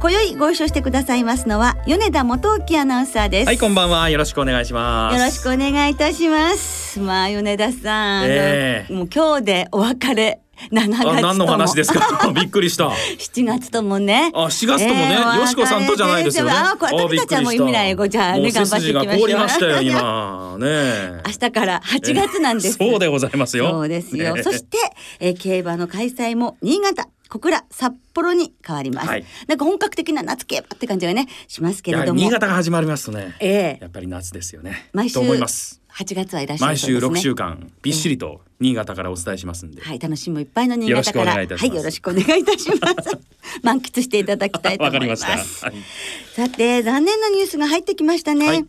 今宵ご一緒してくださいますのは米田元沖アナウンサーですはい、こんばんは。よろしくお願いします。よろしくお願いいたしますまあ米田さん、ええもう今日でお別れ7月ともあ、何の話ですか？びっくりした。7月ともねあ、4月ともね、ええよしこさんとじゃないですよね。あこれ私たちはもう未来語じゃあね頑張っていきましょ今。ね明日から8月なんです、そうでございますよ。そうですよ。ねそして、えー競馬の開催も新潟、小倉、札幌に変わります。はいなんか本格的な夏競馬って感じがねしますけれども。新潟が始まりますとね、ええやっぱり夏ですよね。毎週と思います。8月はいらっしゃる毎週そうですね。6週間、びっしりと新潟からお伝えしますんで。はい、楽しみもいっぱいの新潟から、よろしくお願いいたしますはい、よろしくお願いいたします。満喫していただきたいとわ思いま。かりますした。はいさて、残念なニュースが入ってきましたね。はい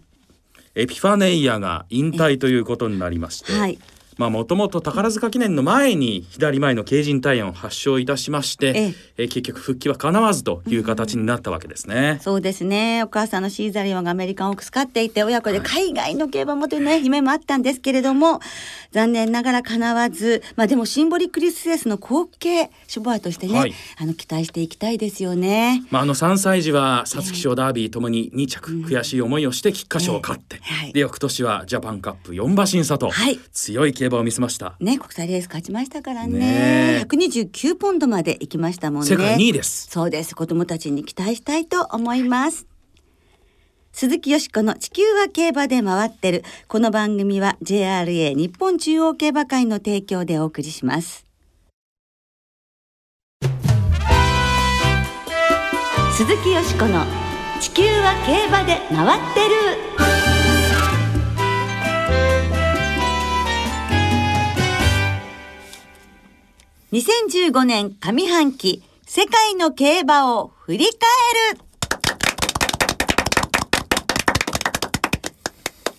エピファネイアが引退ということになりまして、はいまあもともと宝塚記念の前に左前の経靭体炎を発症いたしまして、ええ。ー結局復帰は叶わずという形になったわけですね。そうですね。お母さんのシーザリオンがアメリカンオークス飼っていて、親子で海外の競馬もというね、夢もあったんですけれども、残念ながら叶わず、まあでもシンボリクリスレースの後継ショボアとしてね、はい。あの期待していきたいですよね。まあ、あの3歳児は皐月賞ダービーともに2着、悔しい思いをして菊花賞を勝って、ええ。はい。で翌年はジャパンカップ4馬審査と、はい。強い競馬を見せました。ね、国際レース勝ちましたからね。ねえ129ポンドまで行きましたもんね。世界2位です。そうです。子供たちに期待したいと思います。鈴木よしこの地球は競馬で回ってる。この番組は JRA 日本中央競馬会の提供でお送りします。鈴木よしこの地球は競馬で回ってる。2015年上半期世界の競馬を振り返る。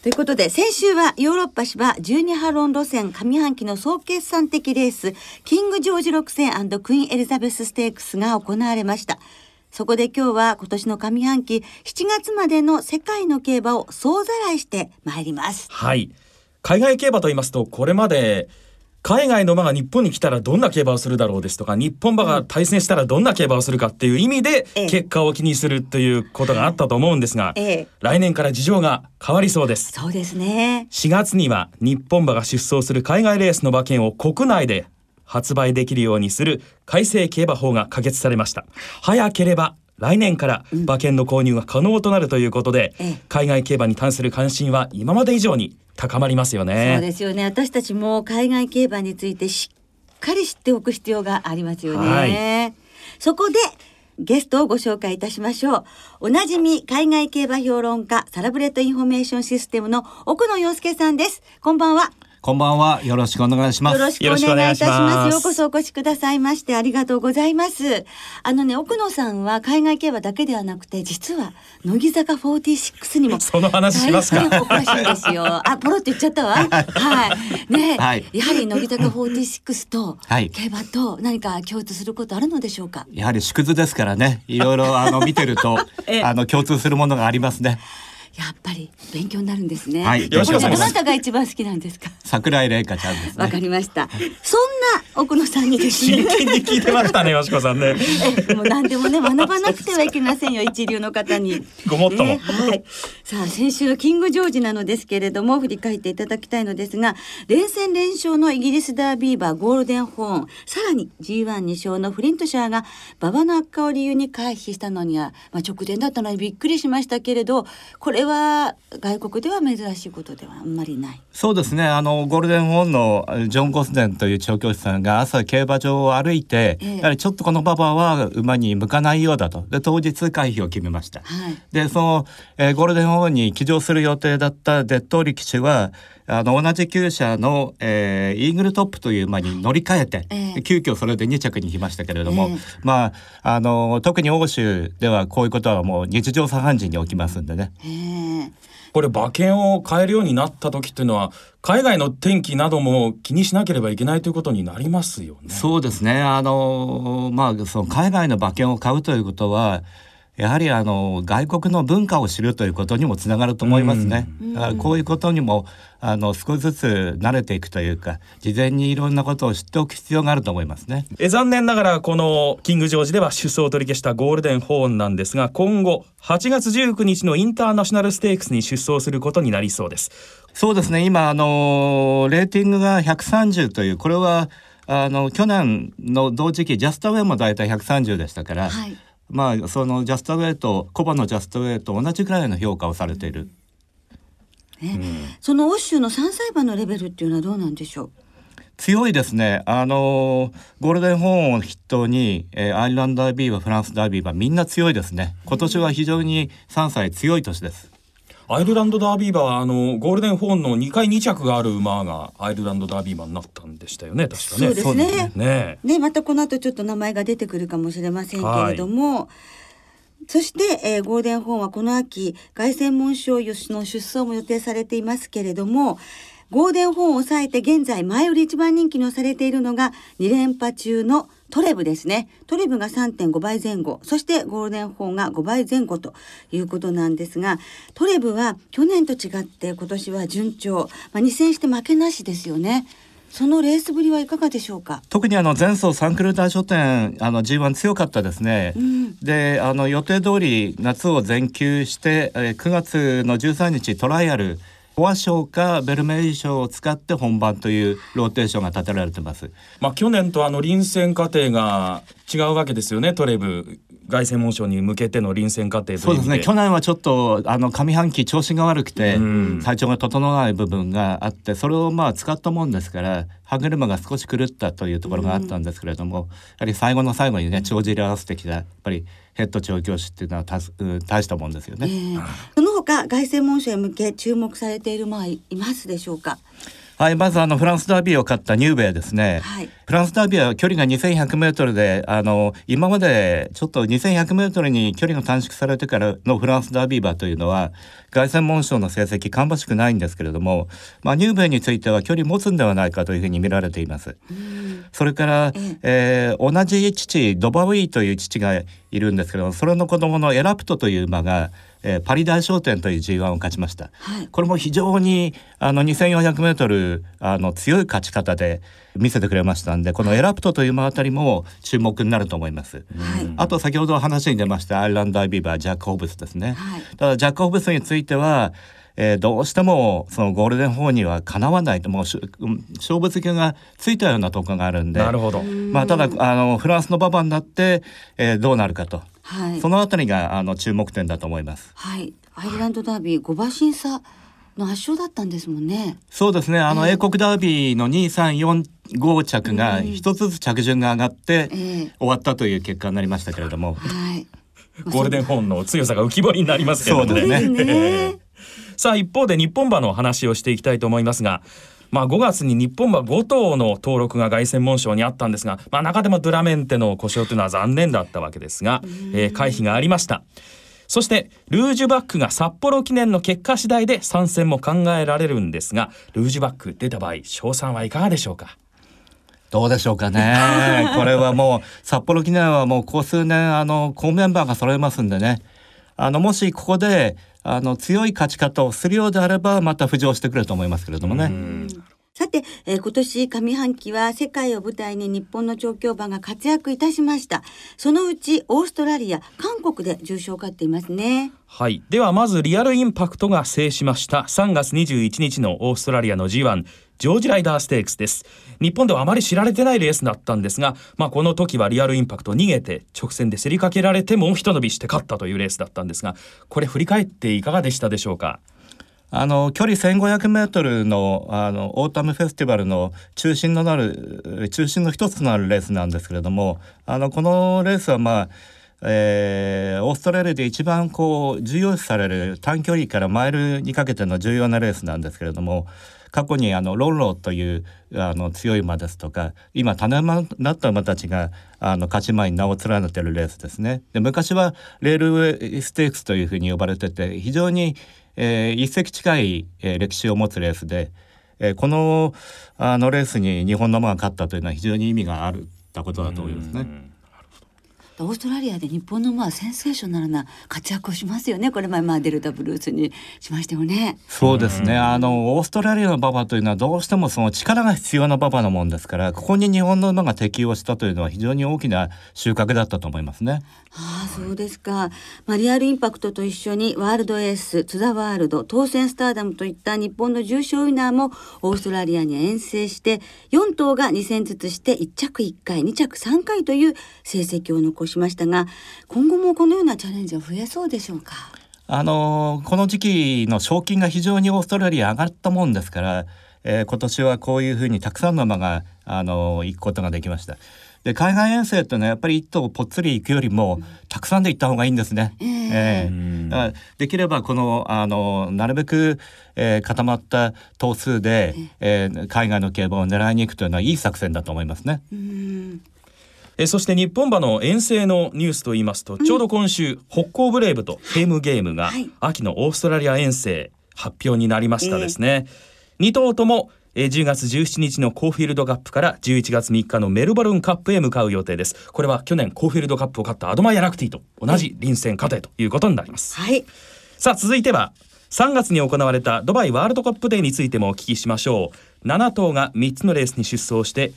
ということで先週はヨーロッパ芝12ハロン路線上半期の総決算的レースキングジョージ6戦クイーンエリザベスステークスが行われました。そこで今日は今年の上半期7月までの世界の競馬を総ざらいしてまいります。はい。海外競馬と言いますとこれまで海外の馬が日本に来たらどんな競馬をするだろうですとか日本馬が対戦したらどんな競馬をするかっていう意味でええ結果を気にするということがあったと思うんですが、ええ。来年から事情が変わりそうです。そうですね。4月には日本馬が出走する海外レースの馬券を国内で発売できるようにする改正競馬法が可決されました。早ければ来年から馬券の購入が可能となるということで、ええ。海外競馬に関する関心は今まで以上に高まりますよね。そうですよね。私たちも海外競馬についてしっかり知っておく必要がありますよね、はそこでゲストをご紹介いたしましょう。おなじみ海外競馬評論家サラブレッドインフォメーションシステムの奥野洋介さんです。こんばんはこんばんは。よろしくお願いします。よろしくお願いいたします。ようこそお越しくださいましてありがとうございます。あのね、奥野さんは海外競馬だけではなくて、実は乃木坂46にも その話しますか？大変お詳しいんですよ。あ、ポロって言っちゃったわ。はい。ね、はいやはり乃木坂46とはい競馬と何か共通することあるのでしょうか？やはり縮図ですからね。いろいろあの見てると ええあの共通するものがありますね。やっぱり勉強になるんですね。はいよろしくお願いしますどなたが一番好きなんですか？桜井玲香ちゃんですわかね。りました。そんな奥野さんにですね真。剣に聞いてましたね よしこさんねえもう何でもね学ばなくてはいけませんよ一流の方に。ごもっともねはい。さあ先週のキングジョージなのですけれども振り返っていただきたいのですが連戦連勝のイギリスダービー馬ゴールデンホーンさらに G12 勝のフリントシャーが馬場の悪化を理由に回避したのには、まあ、直前だったのにびっくりしましたけれどこれれは外国では珍しいことではあんまりない。そうですね。あのゴールデンホーンのジョン・ゴスデンという調教師さんが朝競馬場を歩いて、ええやはりちょっとこの馬場は馬に向かないようだと。で当日回避を決めました。はい。でその、えーゴールデンホーンに騎乗する予定だったデッドーリ騎手はあの同じ厩舎の、えーイーグルトップという馬に乗り換えて、ええ急遽それで2着に来ましたけれども、ええまああの特に欧州ではこういうことはもう日常茶飯事に起きますんでね。ええこれ馬券を買えるようになった時っていうのは海外の天気なども気にしなければいけないということになりますよね。そうですね。あのまあその海外の馬券を買うということは。やはりあの外国の文化を知るということにもつながると思いますね。だからこういうことにもあの少しずつ慣れていくというか事前にいろんなことを知っておく必要があると思いますね。え残念ながらこのキングジョージでは出走を取り消したゴールデンホーンなんですが今後8月19日のインターナショナルステークスに出走することになりそうです。そうですね。今あのレーティングが130というこれはあの去年の同時期ジャストウェイもだいたい130でしたから、はいまあそのジャストウェイとコバのジャストウェイと同じくらいの評価をされている。ねその欧州の3歳馬のレベルっていうのはどうなんでしょう？強いですね。あのーゴールデンホーンを筆頭に、えーアイルランドダービーはフランスダービーはみんな強いですね。今年は非常に3歳強い年です。アイルランドダービー馬はあのゴールデンホーンの2回2着がある馬がアイルランドダービー馬になったんでしたよね確かね。そうですねね。ね、またこの後ちょっと名前が出てくるかもしれませんけれども、そして、えーゴールデンホーンはこの秋凱旋門賞の出走も予定されていますけれどもゴールデンホーンを抑えて現在前より一番人気のされているのが2連覇中のトレブですね。トレブが3.5倍前後、そしてゴールデンホーンが5倍前後ということなんですが、トレブは去年と違って今年は順調、まあ、2戦して負けなしですよね。そのレースぶりはいかがでしょうか？特にあの前走サンクル大書店あの G1 強かったですね。うんであの予定通り夏を全休して、えー9月の13日トライアルフォア賞かベルメイリ賞を使って本番というローテーションが立てられてます。まあ去年とあの臨戦過程が違うわけですよねトレブ。凱旋門賞に向けての臨戦過程という意味そうですね。去年はちょっとあの上半期調子が悪くてうん。体調が整わない部分があってそれをまあ使ったもんですから歯車が少し狂ったというところがあったんですけれども、やはり最後の最後にね帳尻合わせてきたやっぱりヘッド調教師っていうのはたすうん大したもんですよね。えーその他凱旋門賞へ向け注目されている馬はいいますでしょうか？はい、まずあのフランスダービーを勝ったニューベイですね。はいフランスダービーは距離が2100メートルで、あの今までちょっと2100メートルに距離が短縮されてからのフランスダービー馬というのは凱旋門賞の成績芳しくないんですけれども、まあニューベイについては距離持つんではないかというふうに見られています。それから、えー同じ父ドバウィーという父がいるんですけどもそれの子供のエラプトという馬が、えーパリ大商店という G1 を勝ちました、はい。これも非常にあの 2400m あの強い勝ち方で見せてくれましたんでこのエラプトという馬あたりも注目になると思います、はい。あと先ほど話に出ましたアイルランドダービーバージャック・ホブスですね、はい。ただジャック・ホブスについては、えーどうしてもそのゴールデンホーンにはかなわないともう勝負付けがついたようなとこがあるんで。なるほど。まあ、ただあのフランスの馬場になって、えーどうなるかと、はいそのあたりがあの注目点だと思います。はい、アイルランドダービー5馬審査の圧勝だったんですもんね。そうですねあの、英国ダービーの2345着が一つずつ着順が上がって、ええ終わったという結果になりましたけれども、はい。ゴールデンホーンの強さが浮き彫りになりますけどそうですね。さあ一方で日本馬の話をしていきたいと思いますが、まあ、5月に日本馬5頭の登録が凱旋門賞にあったんですが、まあ、中でもドゥラメンテの故障というのは残念だったわけですが、えー回避がありました。そしてルージュバックが札幌記念の結果次第で参戦も考えられるんですがルージュバック出た場合賞賛はいかがでしょうか？どうでしょうかね。これはもう札幌記念はもうここ数年あの好メンバーが揃いますんでね。あのもしここであの強い勝ち方をするようであればまた浮上してくると思いますけれどもね。さて、えー今年上半期は世界を舞台に日本の調教馬が活躍いたしました。そのうちオーストラリア、韓国で重賞を勝っていますね。はい。ではまずリアルインパクトが制しました3月21日のオーストラリアの G1 ジョージライダーステークスです日本ではあまり知られてないレースだったんですが、まあ、この時はリアルインパクト逃げて直線で競りかけられてもう一伸びして勝ったというレースだったんですがこれ振り返っていかがでしたでしょうか？あの距離1500メートルのあのオータムフェスティバルの中心のなる中心の一つとなるレースなんですけれどもあのこのレースはまあえー、オーストラリアで一番こう重要視される短距離からマイルにかけての重要なレースなんですけれども過去にあのロンローというあの強い馬ですとか今種馬になった馬たちがあの勝ち馬に名を連ねてるレースですね。で昔はレールウェイステークスというふうに呼ばれてて非常に、えー、一世紀近い、えー、歴史を持つレースで、えー、このあのレースに日本の馬が勝ったというのは非常に意味があるたことだと思いますね。オーストラリアで日本のまあセンセーショナルな活躍をしますよね。これ前まあデルタブルースにしましたよね。そうですね。あのオーストラリアの馬場というのはどうしてもその力が必要な馬場のもんですからここに日本の馬が適応したというのは非常に大きな収穫だったと思いますねああそうですか、まあ、リアルインパクトと一緒にワールドエースツザワールド当選スターダムといった日本の重賞ウィナーもオーストラリアに遠征して4頭が2戦ずつして1着1回2着3回という成績を残しましたが今後もこのようなチャレンジは増えそうでしょうか？あのこの時期の賞金が非常にオーストラリア上がったもんですから、えー、今年はこういうふうにたくさんの馬があの行くことができました。で海外遠征っていうのはやっぱり一頭ぽっつり行くよりも、たくさんで行った方がいいんですね。えー、えー、だからできればこのあのなるべく、えー、固まった頭数で、えー、海外の競馬を狙いに行くというのはいい作戦だと思いますね。えそして日本馬の遠征のニュースといいますと、うん、ちょうど今週北港ブレイブとフェームゲームが秋のオーストラリア遠征発表になりましたですね。えー、2頭ともえ10月17日のコーフィールドカップから11月3日のメルボルンカップへ向かう予定です。これは去年コーフィールドカップを勝ったアドマイヤラクティと同じ臨戦過程ということになります、はい、さあ続いては3月に行われたドバイワールドカップデーについてもお聞きしましょう。7頭が3つのレースに出走して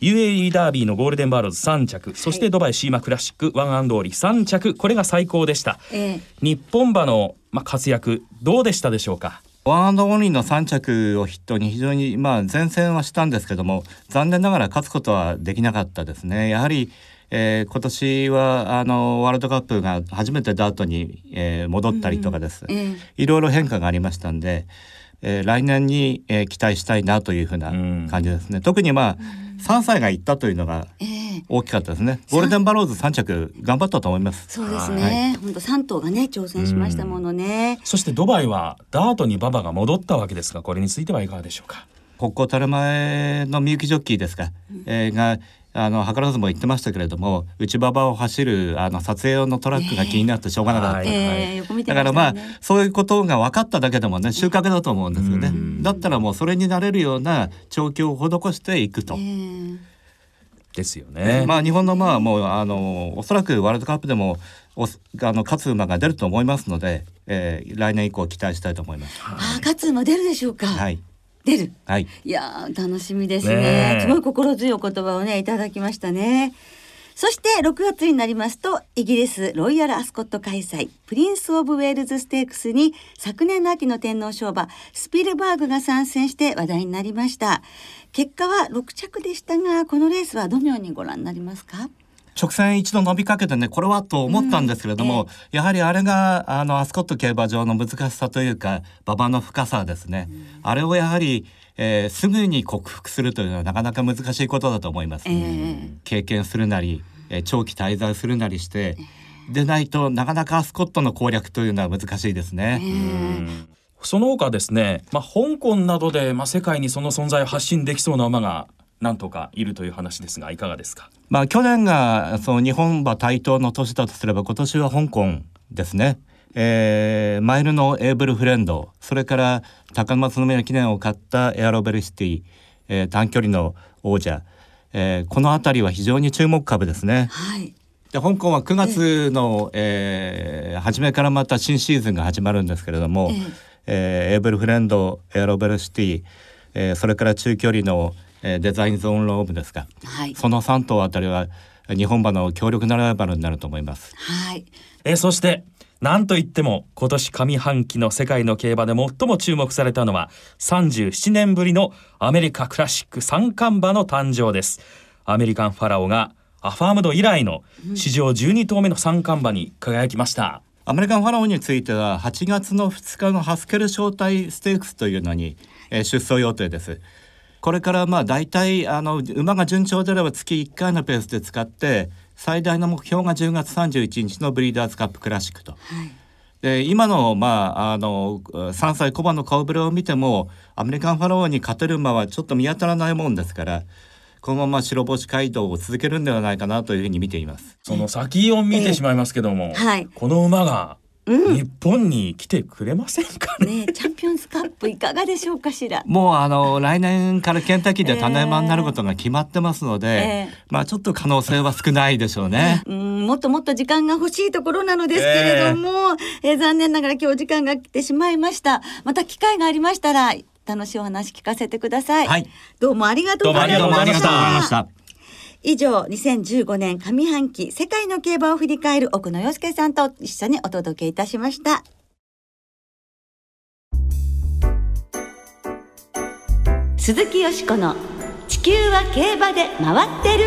UAE ダービーのゴールデンバーローズ3着、そしてドバイシーマクラシックワンアンドオンリー3着これが最高でした、えー、日本馬の、まあ、活躍どうでしたでしょうか？ワンアンドオンリーの3着を筆頭に非常にまあ善戦はしたんですけども残念ながら勝つことはできなかったですね。やはりえー、今年はあのワールドカップが初めてダートに、えー、戻ったりとかです、うんうん、いろいろ変化がありましたんで、えー、来年に、えー、期待したいなというふうな感じですね。特にまあ、3歳が行ったというのが大きかったですね。ゴールデンバローズ3着頑張ったと思います。そうですね。本当3頭がね挑戦しましたものね。そしてドバイはダートに馬場が戻ったわけですが、これについてはいかがでしょうか？国交たる前のみゆきジョッキーですか、うん、えー、があの図らずも言ってましたけれども内馬場を走るあの撮影用のトラックが気になってしょうがなかった、えー、だからまあそういうことが分かっただけでもね収穫だと思うんですよねだったらもうそれになれるような調教を施していくと。えーですよね。まあ日本のまあもうあのおそらくワールドカップでもおあの勝つ馬が出ると思いますので、えー、来年以降期待したいと思います。あ勝つ馬出るでしょうか。はい。出る。はい。いや楽しみですね。ねすごい心強い言葉をねいただきましたね。そして6月になりますとイギリスロイヤルアスコット開催プリンス・オブ・ウェールズ・ステークスに昨年の秋の天皇賞馬スピルバーグが参戦して話題になりました結果は6着でしたがこのレースはどのようにご覧になりますか？直線一度伸びかけてねこれはと思ったんですけれども、うん。えやはりあれがあのアスコット競馬場の難しさというか馬場の深さですね、うん、あれをやはりえー、すぐに克服するというのはなかなか難しいことだと思います、えー、経験するなり、えー、長期滞在するなりして、でないとなかなかアスコットの攻略というのは難しいですね。その他ですね、まあ、香港などで、まあ、世界にその存在を発信できそうな馬がなんとかいるという話ですがいかがですか、まあ、去年がその日本馬台頭の年だとすれば今年は香港ですね。えー、マイルのエーブルフレンド。それから高松宮記念を買ったエアロベルシティ、えー、短距離の王者、えー、この辺りは非常に注目株ですね。はい。で香港は9月の、えー、初めからまた新シーズンが始まるんですけれども、えー、エーブルフレンドエアロベルシティ、えー、それから中距離の、えー、デザインゾーンローブですか、はい、その3頭あたりは日本馬の強力なライバルになると思います。はい、えー、そしてなんといっても今年上半期の世界の競馬で最も注目されたのは37年ぶりのアメリカクラシック三冠馬の誕生です。アメリカンファラオがアファームド以来の史上12頭目の三冠馬に輝きました、アメリカンファラオについては8月の2日のハスケル招待ステークスというのに、えー出走予定です。これからまあ大体あの馬が順調であれば月1回のペースで使って最大の目標が10月31日のブリーダーズカップクラシックと。で今の,、まあ、あの3歳小馬の顔ぶれを見てもアメリカンファラオに勝てる馬はちょっと見当たらないもんですからこのまま白星街道を続けるんではないかなというふうに見ています。その先を見てしまいますけども、はいこの馬が日本に来てくれませんかね、ねえチャンピオンズカップいかがでしょうかしら？もうあの来年からケンタッキーで種馬になることが決まってますので、ええまあちょっと可能性は少ないでしょうね。うん、もっともっと時間が欲しいところなのですけれども、えー残念ながら今日時間が来てしまいました。また機会がありましたら、楽しいお話聞かせてください。はいどうもありがとうございました。以上、2015年上半期世界の競馬を振り返る奥野洋介さんと一緒にお届けいたしました。鈴木よしこの地球は競馬で回ってる。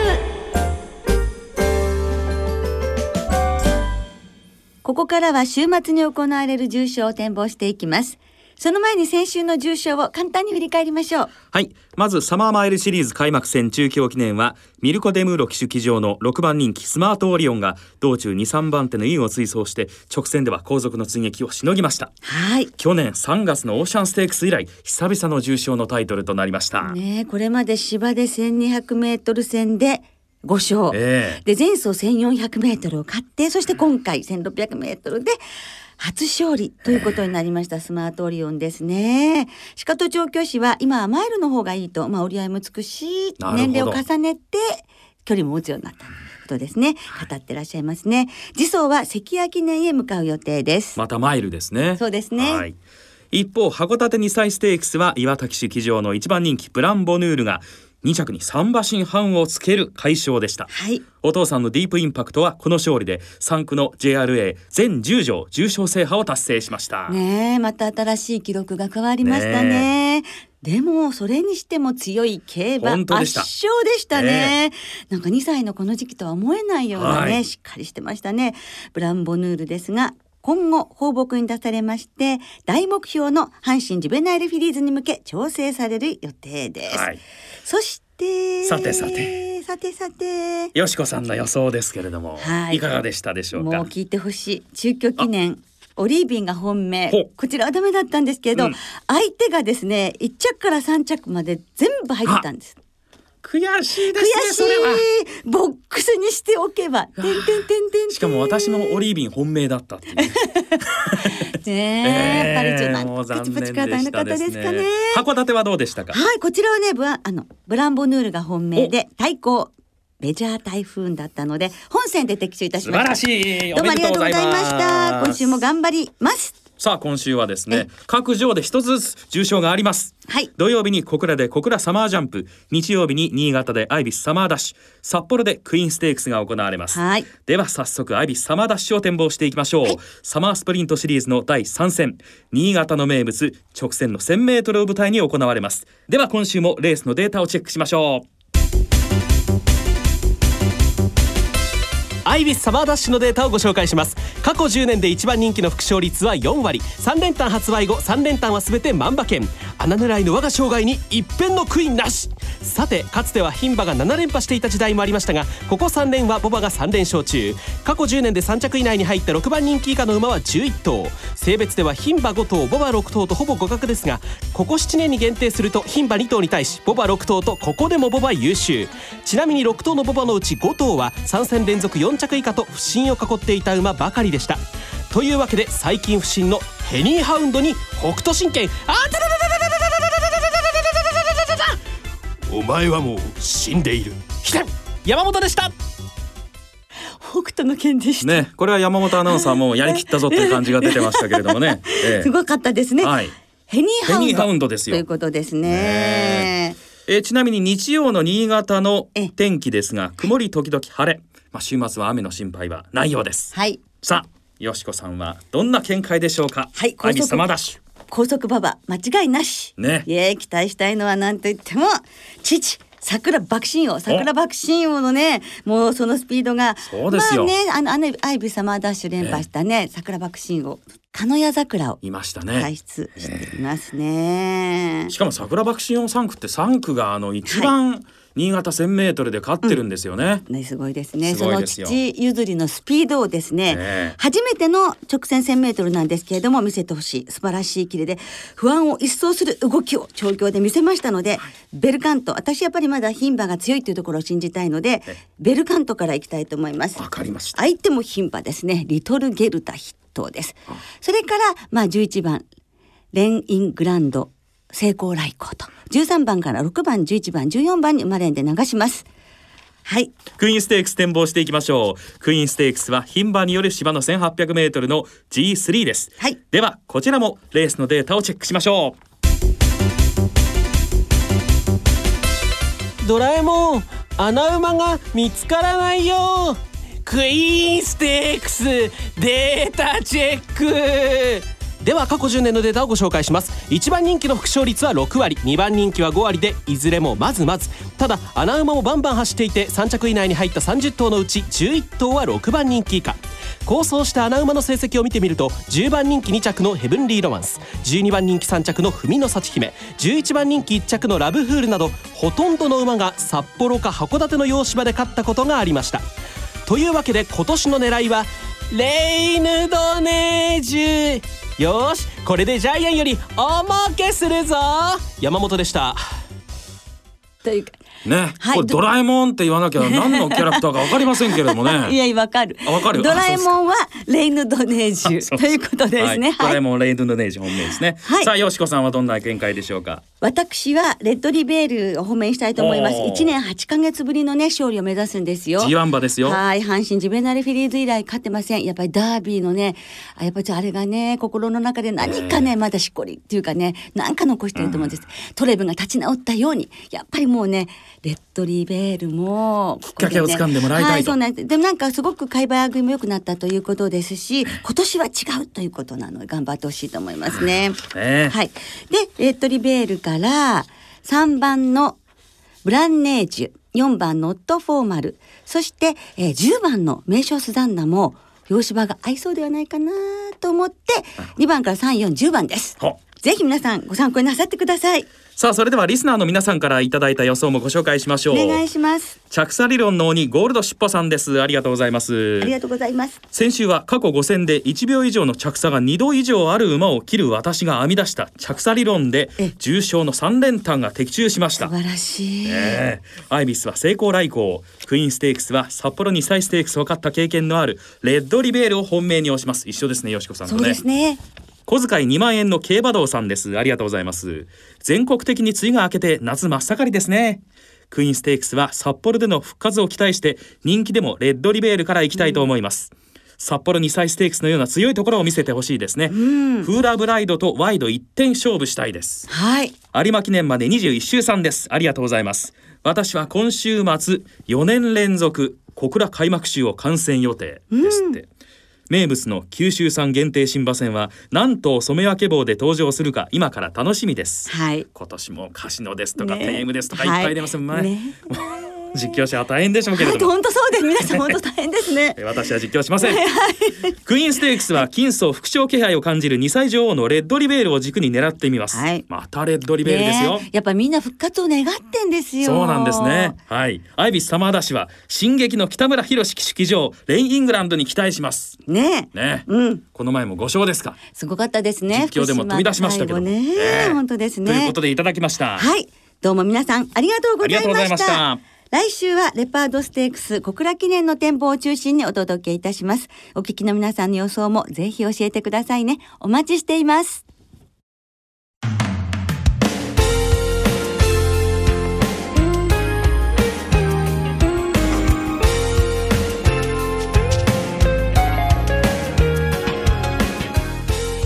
ここからは週末に行われる重賞を展望していきます。その前に先週の重賞を簡単に振り返りましょう。はいまずサマーマイルシリーズ開幕戦中京記念はミルコ・デムーロ騎手騎乗の6番人気スマートオリオンが道中23番手のインを追走して直線では後続の追撃をしのぎましたはい。去年3月のオーシャンステークス以来久々の重賞のタイトルとなりました、ねえこれまで芝で1200メートル戦で5勝。ええで前走1400メートルを勝ってそして今回1600メートルで初勝利ということになりましたスマートオリオンですね。鹿戸調教師は今はマイルの方がいいと、まあ、折り合いもつくし年齢を重ねて距離も持つようになったことですね。語ってらっしゃいますね。次走は関谷記念へ向かう予定です。またマイルですねそうですねはい一方函館2歳ステークスは岩田騎手騎乗の1番人気ブランボヌールが2着に3馬身半をつける快勝でした。はい。お父さんのディープインパクトはこの勝利で3区の JRA 全10条重賞制覇を達成しました、ねえまた新しい記録が加わりましたね。でもそれにしても強い競馬圧勝でしたね、なんか2歳のこの時期とは思えないようなね、はい。しっかりしてましたね。ブランボヌールですが今後放牧に出されまして大目標の阪神ジュベナイルフィリーズに向け調整される予定です、はい。そしてさてさて。さてさて。よしこさんの予想ですけれども、はい。い、かがでしたでしょうか？もう聞いてほしい。中京記念。オリービンが本命。こちらはダメだったんですけど、うん。相手がですね1着から3着まで全部入ってたんです悔しい悔ですねしそれは。い。ボックスにしておけば。てんてんてんてんしかも私のオリービン本命だったっていう。ね ねえやっぱりちょっともう残プチプチ念でし体の方たですかね。函館はどうでしたか？はいこちらはねブラあのブランボヌールが本命で対抗ベジャー台風だったので本戦で的中いたしました。素晴らしい。どうもありがとうございました。今週もが頑張りますさあ今週はですねえ各条で一つずつ重賞があります。はい。土曜日に小倉で小倉サマージャンプ。日曜日に新潟でアイビスサマーダッシュ。札幌でクイーンステークスが行われます。はい。では早速アイビスサマーダッシュを展望していきましょう、はい。サマースプリントシリーズの第3戦。新潟の名物直線の 1000m を舞台に行われます。では今週もレースのデータをチェックしましょうアイビスサマーダッシュのデータをご紹介します。過去10年で一番人気の副勝率は4割。3連単発売後3連単は全て万馬券。穴狙いの我が生涯に一片の悔いなし。さてかつては牝馬が7連覇していた時代もありましたがここ3連はボバが3連勝中。過去10年で3着以内に入った6番人気以下の馬は11頭。性別では牝馬5頭ボバ6頭とほぼ互角ですがここ7年に限定すると牝馬2頭に対しボバ6頭とここでもボバ優秀。ちなみに6頭のボバのうち5頭は3戦連続4着以下と不振を囲っていた馬ばかりでした。というわけで最近不振のヘニーハウンドに北斗神拳。あたたたた！お前はもう死んでいる。山本でした！北斗の剣でした、ねこれは山本アナウンサーもやりきったぞという感じが出てましたけれどもね、ええ。すごかったですね、はい。ヘニーハウンド。ヘニーハウンドですよ。ということですね。ねえ。ーちなみに日曜の新潟のえ天気ですが曇り時々晴れ、まあ、週末は雨の心配はないようです。はい。さあよしこさんはどんな見解でしょうか？はいアイビスサマーダッシュ高速馬場間違いなし。ね。いえ期待したいのは何と言っても父。桜爆心王。桜爆心王のねもうそのスピードが。そうですよ。まあねあのあのアイビーサマーダッシュ連覇したね桜爆心王。鹿屋桜をいました輩ね出していますね。しかも桜爆心音3区って3区があの一番新潟 1000m で勝ってるんですよね、ね、すごいですね。すごいですよ。その父譲りのスピードをですね、ねえ。初めての直線1000メートルなんですけれども見せてほしい。素晴らしいキレで不安を一掃する動きを調教で見せましたので、ベルカント。私やっぱりまだ牝馬が強いというところを信じたいのでベルカントからいきたいと思います。わかりました。相手も牝馬ですね。リトルゲルタ筆頭です。それからまあ11番レンイングランド成功来航と。13番から6番11番14番に生まれんで流します。はい。クイーンステークス展望していきましょう。クイーンステークスは牝馬による芝の 1800m の G3 です、はい。ではこちらもレースのデータをチェックしましょドラえもん穴馬が見つからないよクイーンステークスデータチェックでは過去10年のデータをご紹介します。1番人気の副勝率は6割。2番人気は5割でいずれもまずまず。ただ穴馬もバンバン走っていて3着以内に入った30頭のうち11頭は6番人気以下。構想した穴馬の成績を見てみると10番人気2着のヘブンリーロマンス12番人気3着の文の幸姫11番人気1着のラブフールなどほとんどの馬が札幌か函館の洋芝で勝ったことがありました。というわけで今年の狙いはレイヌドネージュ。よしこれでジャイアンよりおもけするぞ。山本でした。というかね、はいこれドラえもんって言わなきゃ何のキャラクターかわかりませんけれどもね。いやわかる。あわかる。ドラえもんはレイヌドネージュ。ということですね。はい、ドラえはいもんレイドのネージ本命ですね、はい。さあよしこさんはどんな見解でしょうか。私はレッドリベールを褒めしたいと思います。おー。1年8ヶ月ぶりのね勝利を目指すんですよ。G1 馬ですよ。はい阪神ジベナルフィリーズ以来勝ってません。やっぱりダービーのねあやっぱりあれがね心の中で何かね、まだしっこりっていうかね何か残してると思うんです、トレブが立ち直ったようにやっぱりもうねレッドリベールもここでねきっかけを掴んでもらいたいとはいそうなんですでもなんかすごく買い早食いも良くなったということですし今年は違うということなので頑張ってほしいと思いますね。ねはい。で、レッドリベールから3番のブランネージュ、4番ノットフォーマル、そして、えー10番の名称スザンナも洋芝が合いそうではないかなと思って2番から3、4、10番です。ほぜひ皆さんご参考になさってください。さあそれではリスナーの皆さんからいただいた予想もご紹介しましょうお願いします。着差理論の鬼ゴールドしっぽさんですありがとうございますありがとうございます。先週は過去5戦で1秒以上の着差が2度以上ある馬を切る私が編み出した着差理論でえ重賞の3連単が的中しました素晴らしい。ええアイビスは成功来航クイーンステークスは札幌2歳ステークスを勝った経験のあるレッドリベールを本命に推します一緒ですねよしこさんとねそうですね。小遣い2万円の競馬道さんです。ありがとうございます。全国的に梅雨が明けて夏真っ盛りですね。クイーンステークスは札幌での復活を期待して人気でもレッドリベールから行きたいと思います、札幌2歳ステークスのような強いところを見せてほしいですね、フーラーブライドとワイド1点勝負したいです。はい。有馬記念まで21週3です。ありがとうございます。私は今週末4年連続小倉開幕週を観戦予定ですって、名物の九州産限定新馬戦は何頭染め分け棒で登場するか今から楽しみです。はい。今年もカシノですとか、ね。テームですとかいっぱい出ます。もんね,、はいね実況者は大変でしょうけれはい、ども、本当そうです。皆さん本当大変ですね。私は実況しませんクイーンステークスは金層副賞気配を感じる2歳女王のレッドリベールを軸に狙ってみます、はいまたレッドリベールですよ、ねやっぱみんな復活を願ってんですよ。そうなんですね。はい。アイビスサマーダッシュは進撃の北村博騎手騎乗レインイングランドに期待します。ねね。うん。この前も5勝ですか。すごかったですね。実況でも飛び出しましたけどね、ええ本当ですね。ということでいただきました。はい。どうも皆さんありがとうございました。来週はレパードステークス小倉記念の展望を中心にお届けいたします。お聞きの皆さんの予想もぜひ教えてくださいね。お待ちしています。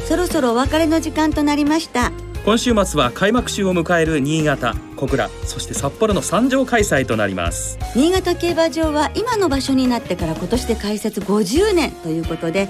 そろそろお別れの時間となりました。今週末は開幕週を迎える新潟、小倉、そして札幌の三条開催となります。新潟競馬場は今の場所になってから今年で開設50年ということで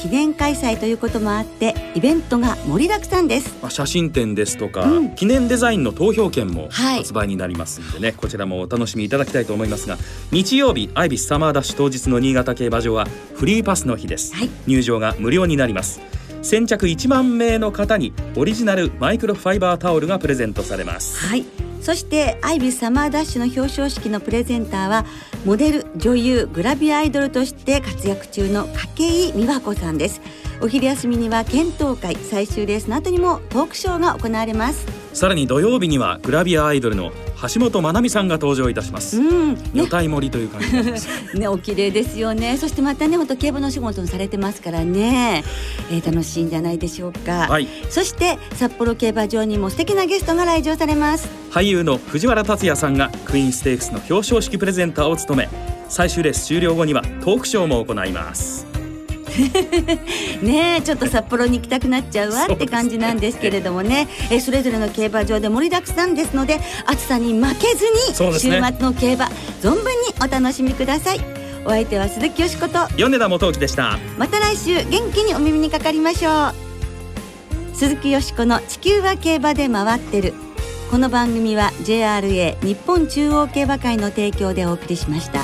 記念開催ということもあってイベントが盛りだくさんです。まあ、写真展ですとか、うん。記念デザインの投票券もはい。発売になりますんでね、こちらもお楽しみいただきたいと思いますが日曜日アイビスサマーダッシュ当日の新潟競馬場はフリーパスの日です、はい。入場が無料になります先着1万名の方にオリジナルマイクロファイバータオルがプレゼントされます。はい。そしてアイビスサマーダッシュの表彰式のプレゼンターはモデル女優グラビアアイドルとして活躍中の筧美和子さんです。お昼休みには検討会最終レースの後にもトークショーが行われます。さらに土曜日にはグラビアアイドルの橋本まなみさんが登場いたします、うんね女体盛りという感じになります ね、お綺麗ですよね。そしてまたね、本当競馬のお仕事もされてますからね。えー楽しいんじゃないでしょうか。はいそして札幌競馬場にも素敵なゲストが来場されます。俳優の藤原竜也さんがクイーンステークスの表彰式プレゼンターを務め最終レース終了後にはトークショーも行います ねえ、ちょっと札幌に行きたくなっちゃうわって感じなんですけれどもね。えーそれぞれの競馬場で盛りだくさんですので、暑さに負けずに週末の競馬存分にお楽しみください。お相手は鈴木よしこと。米田元樹でしたまた来週元気にお耳にかかりましょう鈴木よしこの地球は競馬で回ってるこの番組は JRA 日本中央競馬会の提供でお送りしました